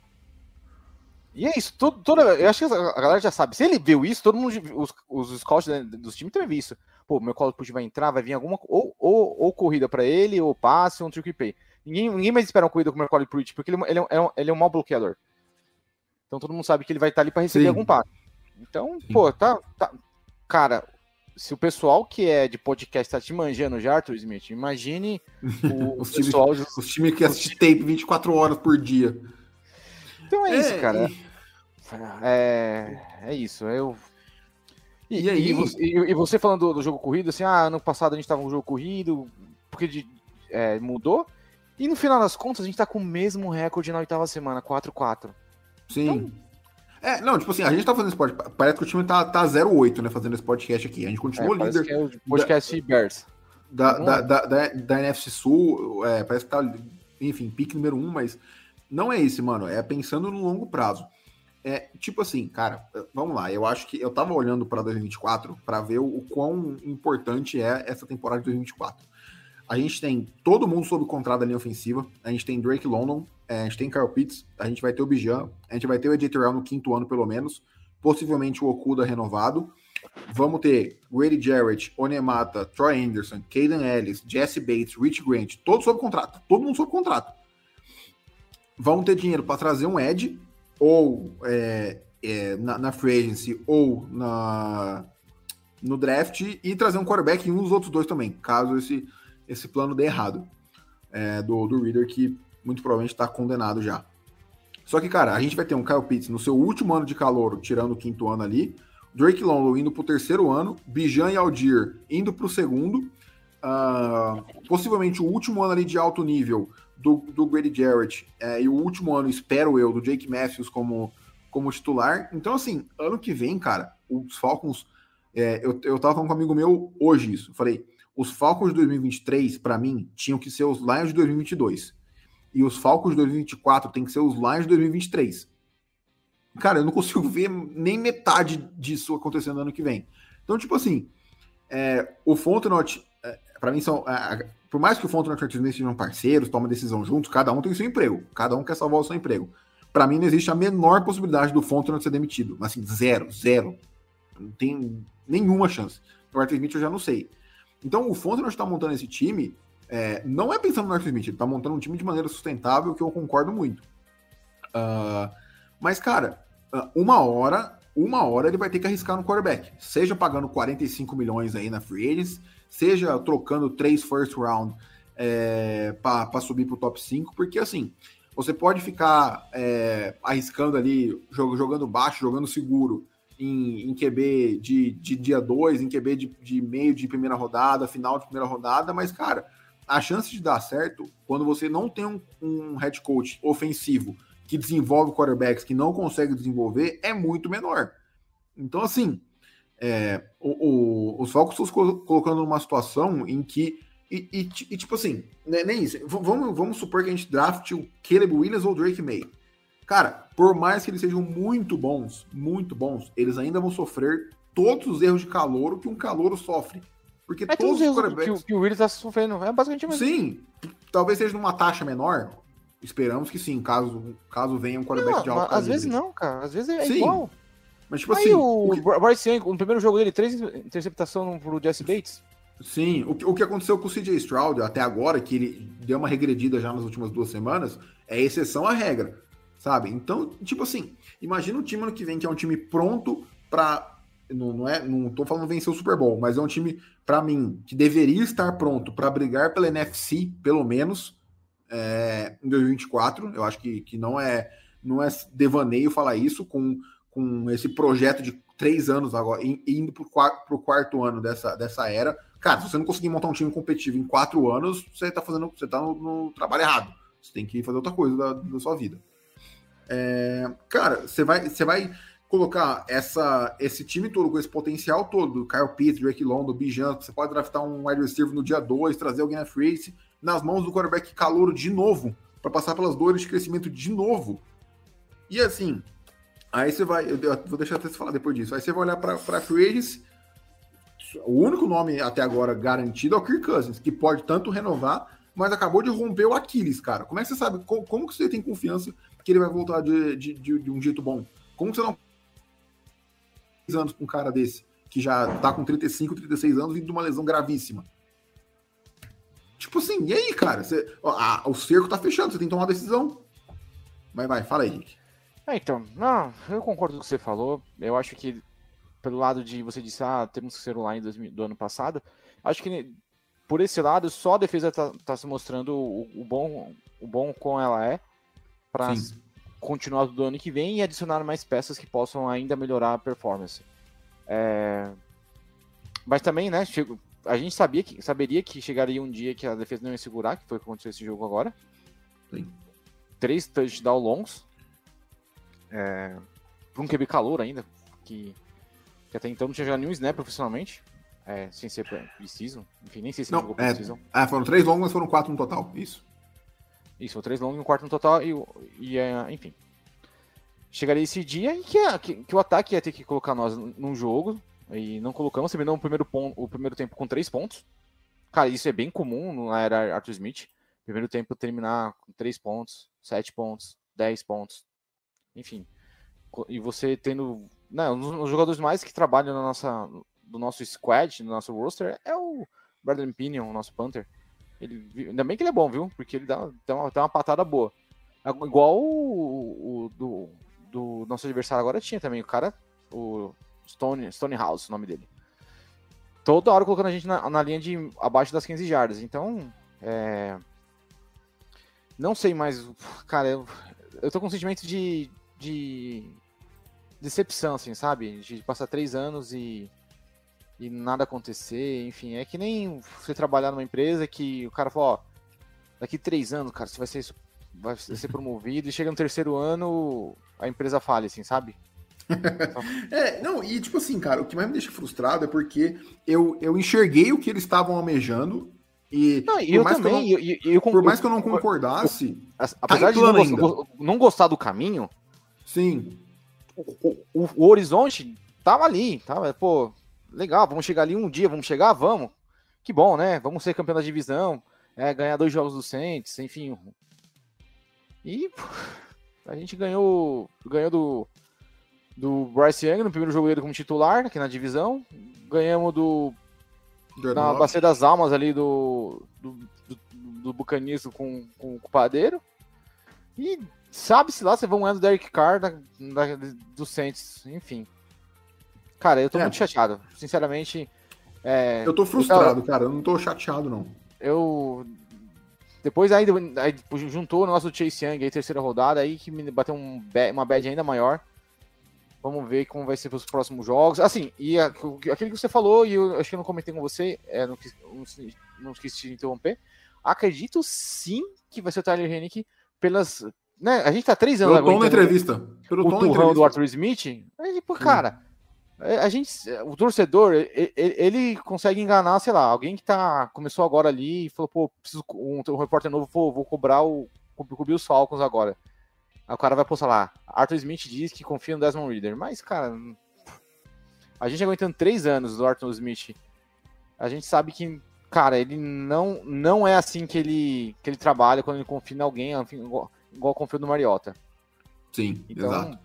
e, é isso, todo, toda, eu acho que a galera já sabe. Se ele viu isso, todo mundo, os, os scouts dos times também viram isso. Pô, meu colo vai entrar, vai vir alguma ou, ou, ou corrida para ele, ou passe, ou um trick play. Ninguém, ninguém mais espera uma corrida com o Mercado Pruitt, porque ele, ele, é um, ele é um mau bloqueador. Então todo mundo sabe que ele vai estar ali para receber Sim. algum passe. Então, Sim. pô, tá, tá. Cara, se o pessoal que é de podcast tá te manjando já, Arthur Smith, imagine o os pessoal. Time, os times que assistem tape 24 horas por dia. Então é, é isso, cara. E... É, é isso. Eu. E, e aí? E você, e, você falando do, do, jogo corrido, assim, ah, ano passado a gente tava um jogo corrido, porque de, é, mudou. E no final das contas, a gente tá com o mesmo recorde na oitava semana, 4-4. Sim. Então, é, não, tipo assim, a gente tá fazendo esse podcast. Parece que o time tá, tá 0-8, né? Fazendo esse podcast aqui. A gente continua é, líder. Que é o podcast da, Bears. Da, da, da, da, da NFC Sul, é, parece que tá, enfim, pique número 1, um, mas não é esse, mano. É pensando no longo prazo. É, tipo assim, cara, vamos lá. Eu acho que eu tava olhando para 2024 para ver o, o quão importante é essa temporada de 2024. A gente tem todo mundo sob contrato da linha ofensiva. A gente tem Drake London, é, a gente tem Kyle Pitts, a gente vai ter o Bijan, a gente vai ter o Terrell no quinto ano, pelo menos. Possivelmente o Okuda renovado. Vamos ter Grady Jarrett, Onemata, Troy Anderson, Caden Ellis, Jesse Bates, Rich Grant, todos sob contrato. Todo mundo sob contrato. Vamos ter dinheiro para trazer um Ed, ou é, é, na, na free agency, ou na, no draft, e trazer um quarterback em um dos outros dois também, caso esse esse plano dê errado é, do, do Reader, que muito provavelmente está condenado já. Só que, cara, a gente vai ter um Kyle Pitts no seu último ano de calor, tirando o quinto ano ali, Drake London indo para o terceiro ano, Bijan e Aldir indo para o segundo, uh, possivelmente o último ano ali de alto nível do, do Grady Jarrett é, e o último ano, espero eu, do Jake Matthews como, como titular. Então, assim, ano que vem, cara, os Falcons. É, eu, eu tava falando com um amigo meu hoje isso. falei, os Falcons de 2023, para mim, tinham que ser os Lions de 2022. E os Falcons de 2024 tem que ser os Lions de 2023. Cara, eu não consigo ver nem metade disso acontecendo ano que vem. Então, tipo assim, é, o Fontenot, é, para mim, são. É, por mais que o Fontenot e o Smith sejam parceiros, tomam decisão juntos, cada um tem seu emprego. Cada um quer salvar o seu emprego. Para mim, não existe a menor possibilidade do Fontenot ser demitido. Assim, zero, zero. Não tem nenhuma chance. O Arthur Smith eu já não sei. Então, o Fontenot está montando esse time, é, não é pensando no Arthur Smith, ele está montando um time de maneira sustentável, que eu concordo muito. Uh, mas, cara, ah, uma hora, uma hora ele vai ter que arriscar no quarterback. Seja pagando 45 milhões aí na free agents, seja trocando três first round é, para subir para o top 5, porque assim, você pode ficar é, arriscando ali, jogando baixo, jogando seguro, em, em QB de, de dia 2, em QB de, de meio de primeira rodada, final de primeira rodada, mas, cara, a chance de dar certo quando você não tem um, um head coach ofensivo que desenvolve quarterbacks que não consegue desenvolver é muito menor. Então, assim, é, o, o, os Falcons estão colocando numa situação em que. E, e, e tipo assim, né, nem isso. Vamos, vamos supor que a gente draft o Caleb Williams ou o Drake May. Cara, por mais que eles sejam muito bons, muito bons, eles ainda vão sofrer todos os erros de calor que um calor sofre. Porque é todos os quarterbacks... que, que o Williams está sofrendo, é basicamente mesmo. Sim, talvez seja numa taxa menor, Esperamos que sim, caso, caso venha um quarterback não, de alto Às vezes não, cara. Às vezes é sim. igual. Mas tipo Aí assim. O, o Bryce Young, no primeiro jogo dele, três interceptações pro Jesse Bates. Sim, o, o que aconteceu com o CJ Stroud até agora, que ele deu uma regredida já nas últimas duas semanas, é exceção à regra, sabe? Então, tipo assim, imagina o time ano que vem, que é um time pronto para não, não, é, não tô falando vencer o Super Bowl, mas é um time, para mim, que deveria estar pronto para brigar pela NFC, pelo menos, é, em 2024. Eu acho que, que não é não é devaneio falar isso com, com esse projeto de três anos agora, indo para o quarto, ano dessa, dessa era. Cara, se você não conseguir montar um time competitivo em quatro anos, você está fazendo, você tá no, no, trabalho errado. Você tem que fazer outra coisa da, da sua vida. É, cara, você vai, você vai colocar essa, esse time todo com esse potencial todo, Kyle Pitts, Drake London, Bijan, você pode draftar um wide receiver no dia 2, trazer alguém na free nas mãos do quarterback calouro de novo, para passar pelas dores de crescimento de novo. E assim, aí você vai, eu vou deixar até você falar depois disso. Aí você vai olhar para free agents, o único nome até agora garantido é o Kirk Cousins, que pode tanto renovar, mas acabou de romper o Aquiles, cara. Como é que você sabe, como, como que você tem confiança que ele vai voltar de, de, de, de um jeito bom? Como que você não anos com um cara desse, que já tá com 35, 36 anos, vindo de uma lesão gravíssima? Tipo assim, e aí, cara? Você, ó, a, o cerco tá fechando, você tem que tomar uma decisão. Vai, vai, fala aí, Henrique. É, então, não, eu concordo com o que você falou. Eu acho que, pelo lado de você disse, ah, temos que ser online do, do ano passado, acho que por esse lado, só a defesa tá, tá se mostrando o, o, bom o bom com ela é para continuar do ano que vem e adicionar mais peças que possam ainda melhorar a performance. É... Mas também, né, a gente sabia que, saberia que chegaria um dia que a defesa não ia segurar, que foi o que aconteceu esse jogo agora. Sim. Três touchdowns longos. É, para um QB calor ainda, que, que, até então não tinha jogado nenhum snap profissionalmente, é, sem ser preciso. Enfim, nem sei se não, jogou é, preciso. Ah, foram três longos, mas foram quatro no total, isso. Isso, foram três longos e um quarto no total, e, e é, enfim. Chegaria esse dia em que, que, que o ataque ia ter que colocar nós num jogo, e não colocamos, terminou o primeiro, ponto, o primeiro tempo com três pontos. Cara, isso é bem comum na era Arthur Smith. Primeiro tempo terminar com três pontos, sete pontos, dez pontos. Enfim. E você tendo. Né, os jogadores mais que trabalham na nossa, do nosso squad, no nosso roster, é o Bradley Pinion, o nosso Panther. Ele, ainda bem que ele é bom, viu? Porque ele dá, dá, uma, dá uma patada boa. Igual o, o do, do nosso adversário agora tinha também. O cara, o Stone, Stonehouse, o nome dele. Toda hora colocando a gente na, na linha de abaixo das 15 jardas. Então, é... não sei mais, cara, eu, eu tô com um sentimento de, de decepção, assim, sabe? De passar três anos e e nada acontecer, enfim, é que nem você trabalhar numa empresa que o cara fala, ó, daqui três anos, cara, você vai ser, vai ser promovido, e chega no terceiro ano, a empresa fale, assim, sabe? é, não, e tipo assim, cara, o que mais me deixa frustrado é porque eu, eu enxerguei o que eles estavam almejando e, não, eu também, eu não, eu, eu, por mais que eu não concordasse, apesar tá de não, não, gostar do caminho, sim, o, o, o, horizonte tava ali, tava, pô, legal, vamos chegar ali um dia, vamos chegar, vamos, que bom, né? Vamos ser campeão da divisão, é, ganhar dois jogos do Saints, enfim, e a gente ganhou, ganhou do do Bryce Young no primeiro jogo dele como titular aqui na divisão, ganhamos do na Bacia das Almas ali do, do, do, do Bucanismo com, com, com o Padeiro. E sabe-se lá se vão ganhar do Derek Carr da, da, do Saints, enfim. Cara, eu tô é. muito chateado. Sinceramente. É, eu tô frustrado, eu, cara. Eu não tô chateado, não. Eu. Depois aí, aí juntou o nosso Chase Young aí, terceira rodada, aí que me bateu um, uma bad ainda maior. Vamos ver como vai ser para os próximos jogos. Assim, e a, aquilo que você falou, e eu acho que eu não comentei com você, é, não, quis, não, quis te interromper. Acredito sim que vai ser o Tyler Hennick pelas. Né, a gente tá três anos Pelo tom da entrevista. Pelo o tom turrão do Arthur Smith. Aí, tipo, cara, é, a gente, o torcedor, ele, ele, consegue enganar, sei lá, alguém que tá, começou agora ali e falou, pô, preciso, um, um repórter novo, vou, vou cobrar o, cobrir os Falcons agora. Aí o cara vai postar lá. Arthur Smith diz que confia no Desmond Reader. Mas, cara, a gente aguentando três anos do Arthur Smith. A gente sabe que, cara, ele não, não é assim que ele, que ele trabalha quando ele confia em alguém, igual, igual confia no Mariota. Sim, então, exato.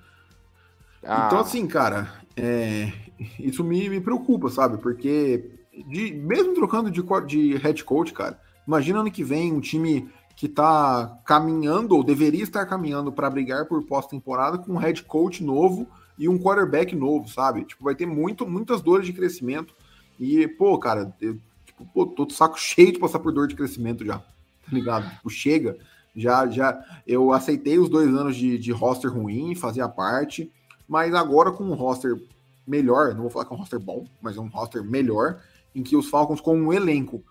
A... Então, assim, cara, é, isso me, me preocupa, sabe? Porque, de, mesmo trocando de, de head coach, cara, imagina ano que vem um time que está caminhando, ou deveria estar caminhando para brigar por pós-temporada com um head coach novo e um quarterback novo, sabe? Tipo, vai ter muito, muitas dores de crescimento. E, pô, cara, eu, tipo, pô, tô de saco cheio de passar por dor de crescimento já, tá ligado? Tipo, chega. Já, já, eu aceitei os dois anos de, de roster ruim, fazia parte, mas agora com um roster melhor, não vou falar que é um roster bom, mas é um roster melhor, em que os Falcons com um elenco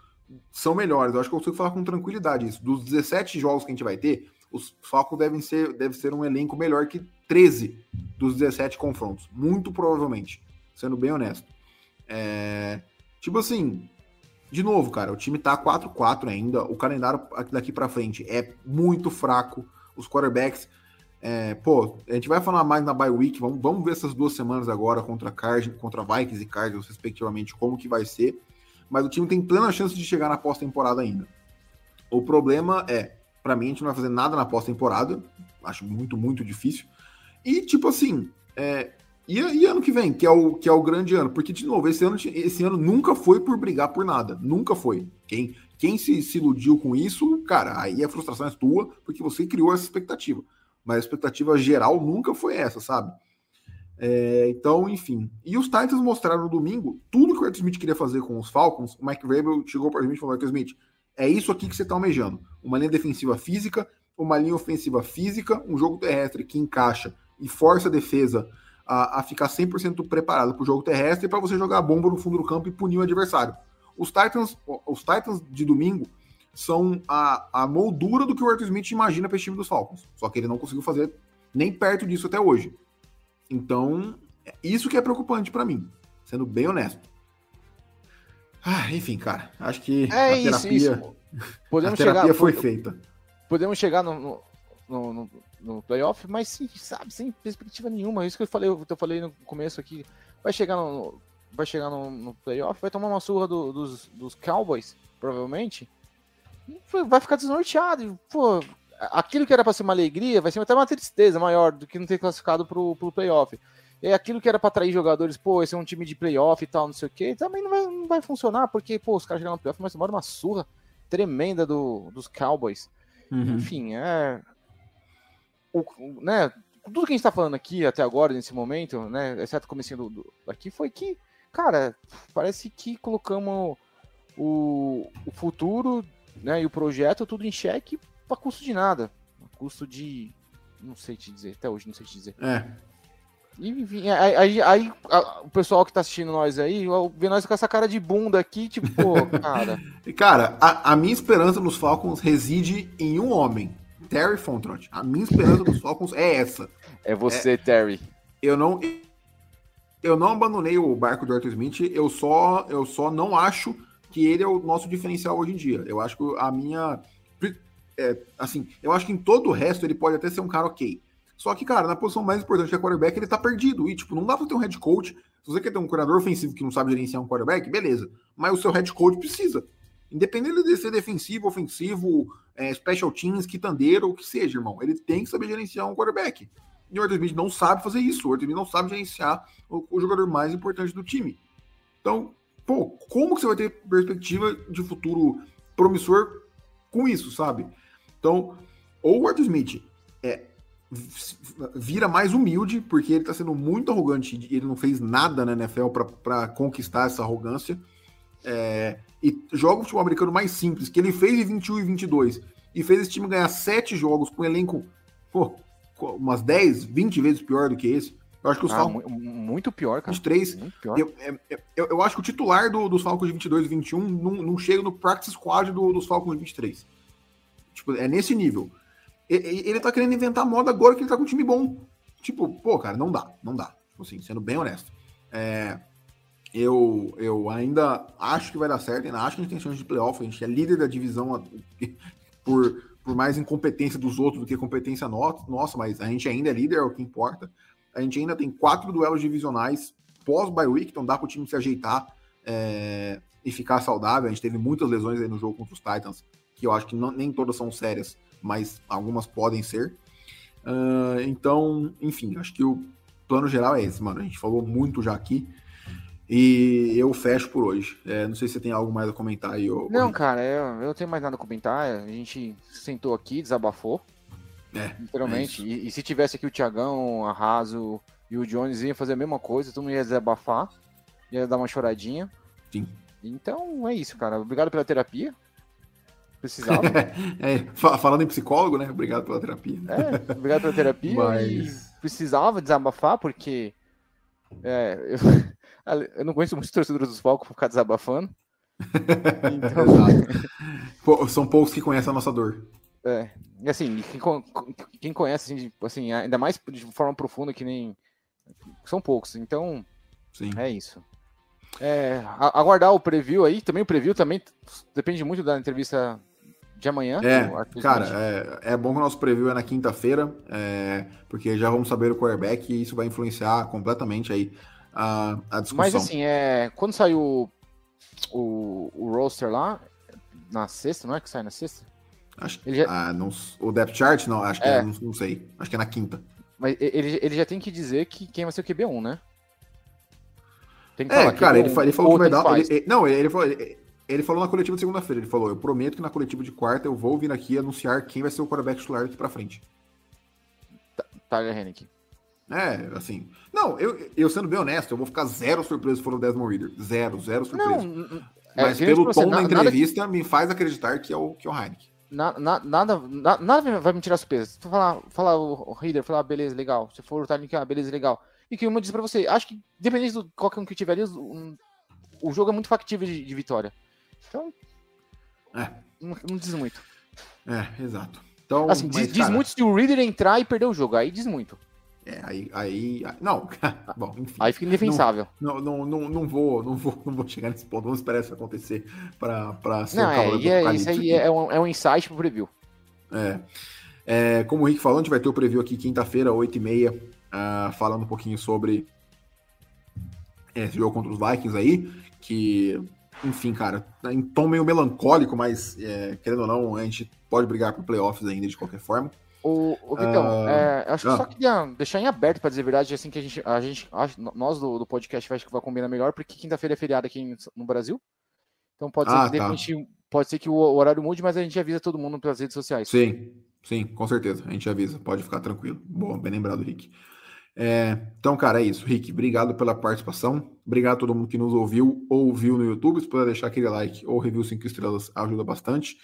são melhores. Eu acho que eu consigo falar com tranquilidade isso. Dos 17 jogos que a gente vai ter, os Falcons devem ser, deve ser um elenco melhor que 13 dos 17 confrontos. Muito provavelmente, sendo bem honesto. É... Tipo assim, de novo, cara, o time tá 4-4 ainda. O calendário daqui para frente é muito fraco. Os quarterbacks. É, pô, a gente vai falar mais na bye week. Vamos, vamos ver essas duas semanas agora contra Card, contra Vikings e Cardinals, respectivamente, como que vai ser mas o time tem plena chance de chegar na pós-temporada ainda. O problema é, para mim, a gente não vai fazer nada na pós-temporada, acho muito, muito difícil. E, tipo assim, é, e, e, ano que vem, que é, o, que é o grande ano? Porque, de novo, esse ano, esse ano nunca foi por brigar por nada. Nunca foi. Quem, quem se, se iludiu com isso, cara, aí a frustração é tua, porque você criou essa expectativa. Mas a expectativa geral nunca foi essa, sabe? É, então, enfim. E os Titans mostraram no domingo tudo que o Arthur Smith queria fazer com os Falcons. O Mike Vrabel chegou para o Smith e falou: Arthur Smith, é isso aqui que você está almejando. Uma linha defensiva física, uma linha ofensiva física, um jogo terrestre que encaixa e força a defesa a, a ficar 100% preparado para o jogo terrestre para você jogar a bomba no fundo do campo e punir o adversário. Os Titans, os Titans de domingo são a, a moldura do que o Arthur Smith imagina para esse time dos Falcons. Só que ele não conseguiu fazer nem perto disso até hoje. Então, isso que é preocupante para mim, sendo bem honesto. Ah, enfim, cara, acho que é a terapia, isso, isso. Podemos a terapia chegar, foi feita. Podemos chegar no, no, no, no playoff, mas sim, sabe, sem perspectiva nenhuma. Isso que eu falei, eu falei no começo aqui. Vai chegar no, vai chegar no, no playoff, vai tomar uma surra do, dos, dos Cowboys, provavelmente. Vai ficar desnorteado. Pô, aquilo que era para ser uma alegria vai ser até uma tristeza maior do que não ter classificado pro, pro playoff. E aquilo que era para atrair jogadores, pô, esse é um time de playoff e tal, não sei o que, também não vai, não vai funcionar, porque, pô, os caras chegaram no playoff, mas tomaram uma surra tremenda do, dos Cowboys. Uhum. Enfim, é. O, né, tudo que a gente tá falando aqui até agora, nesse momento, né, exceto o comecinho do, do, aqui, foi que, cara, parece que colocamos o, o futuro né, e o projeto tudo em xeque a custo de nada. A custo de. Não sei te dizer, até hoje não sei te dizer. É. Enfim, aí, aí, aí a, o pessoal que tá assistindo nós aí, vê nós com essa cara de bunda aqui, tipo, pô, cara. cara, a, a, minha esperança nos Falcons reside em um homem, Terry Fontrot. A minha esperança nos Falcons é essa. É você, é, Terry. Eu não. Eu não abandonei o barco do Arthur Smith, eu só, eu só não acho que ele é o nosso diferencial hoje em dia. Eu acho que a minha. É, assim, eu acho que em todo o resto ele pode até ser um cara ok. Só que, cara, na posição mais importante que é quarterback, ele tá perdido. E, tipo, não dá pra ter um head coach. Se você quer ter um coordenador ofensivo que não sabe gerenciar um quarterback, beleza. Mas o seu head coach precisa. Independente de ser defensivo, ofensivo, é, special teams, quitandeiro, o que seja, irmão. Ele tem que saber gerenciar um quarterback. E o Arthur Smith não sabe fazer isso. O Arthur Smith não sabe gerenciar o, o, jogador mais importante do time. Então, pô, como que você vai ter perspectiva de futuro promissor com isso, sabe? Então, ou o Arthur Smith é, vira mais humilde, porque ele tá sendo muito arrogante e ele não fez nada na NFL para conquistar essa arrogância. É, e joga o futebol americano mais simples, que ele fez em 21 e 22, e fez esse time ganhar sete jogos com um elenco, pô, umas 10, 20 vezes pior do que esse. Eu acho que os ah, Falcons. Muito pior, cara. 23. Muito pior. Eu, é, é, eu, eu, acho que o titular do, dos Falcons de 22 e 21 não, não chega no practice squad do, dos Falcons de 23. Tipo, é nesse nível. Ele, tá querendo inventar moda agora que ele tá com um time bom. Tipo, pô, cara, não dá, não dá. Tipo assim, sendo bem honesto. É, eu, eu ainda acho que vai dar certo, ainda acho que a gente tem chance de playoff, a gente é líder da divisão por, por mais incompetência dos outros do que competência no, nossa, mas a gente ainda é líder, é o que importa. A gente ainda tem quatro duelos divisionais pós-bye week, então dá para o time se ajeitar é, e ficar saudável. A gente teve muitas lesões aí no jogo contra os Titans, que eu acho que não, nem todas são sérias mas algumas podem ser. Uh, então, enfim, acho que o plano geral é esse, mano. A gente falou muito já aqui. E eu fecho por hoje. É, não sei se você tem algo mais a comentar aí. Ou... Não, cara, eu, eu não tenho mais nada a comentar. A gente sentou aqui, desabafou. É, literalmente. É e, e, se tivesse aqui o Tiagão, a Raso e o Jones iam fazer a mesma coisa, todo mundo ia desabafar, ia dar uma choradinha. Sim. Então é isso, cara. Obrigado pela terapia. Precisava. é, falando em psicólogo, né? Obrigado pela terapia. É, obrigado pela terapia. Mas... precisava desabafar, porque é, eu, eu, não conheço muitos torcedores dos Falcons por ficar desabafando. Então... São poucos que conhecem a nossa dor. É, e assim, quem, quem conhece, assim, assim, ainda mais de forma profunda que nem. São poucos, então. Sim. É isso. É, aguardar o preview aí, também o preview também depende muito da entrevista de amanhã. É, cara, é, é, bom que o nosso preview é na quinta-feira, é, porque já vamos saber o quarterback e isso vai influenciar completamente aí a, a discussão. Mas assim, é, quando saiu o, o roster lá, na sexta, não é que sai na sexta? Acho, ele já... ah, não, o depth chart, não, acho que é, não, não, sei, acho que é na quinta. Mas ele, ele já tem que dizer que quem vai ser o QB1, né? Tem que é, cara, ele, ele falou que vai dar. Ele, não, ele falou, ele, ele falou na coletiva de segunda-feira, ele falou: Eu prometo que na coletiva de quarta eu vou vir aqui anunciar quem vai ser o quarterback titular daqui pra frente. Tyler Hennick. É, assim. Não, eu, eu sendo bem honesto, eu vou ficar zero surpreso se for o Desmond Reader. Zero, zero surpreso. Não, é, Mas pelo tom você, da entrevista, que... me faz acreditar que é o, que é o Heineken. Na, na, nada, na, nada vai me tirar surpresa. Se falar, falar o, Reader, falar, ah, beleza, legal. Se for o Tyler ah, beleza, legal. E que eu disse pra você, acho que, dependendo do qualquer um que tiver ali, o, o jogo é muito factível de, de vitória. Então, é. não, não, diz muito. É, exato. Então, assim, diz, diz muito se o Reader entrar e perder o jogo. Aí diz muito. É, aí, aí, não, bom, enfim. Aí fica indefensável. Não, não, não, não, vou, não vou, não vou chegar nesse ponto. Vamos esperar isso acontecer para ser não, é, é, Isso aí é um, é um insight pro preview. É. é. Como o Rick falou, a gente vai ter o preview aqui quinta-feira, 8h30, uh, falando um pouquinho sobre esse jogo contra os Vikings aí, que enfim, cara, em tom meio melancólico, mas é, querendo ou não, a gente pode brigar por playoffs ainda de qualquer forma. O, o Vitão, uh, é, acho que uh, só queria deixar em aberto para dizer a verdade, assim que a gente, a gente nós do, do podcast acho que vai combinar melhor, porque quinta-feira é feriado aqui no Brasil. Então pode ah, ser que tá. repente, pode ser que o horário mude, mas a gente avisa todo mundo pelas redes sociais. Sim, sim, com certeza. A gente avisa, pode ficar tranquilo. Boa, bem lembrado, Rick. É, então, cara, é isso. Rick, obrigado pela participação. Obrigado a todo mundo que nos ouviu ou viu no YouTube. Se puder deixar aquele like ou review 5 estrelas, ajuda bastante.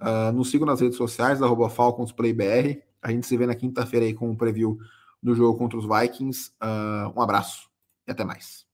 Uh, nos sigam nas redes sociais, arroba FalconsPlayBR. A gente se vê na quinta-feira aí com um preview no jogo contra os Vikings. Uh, um abraço e até mais.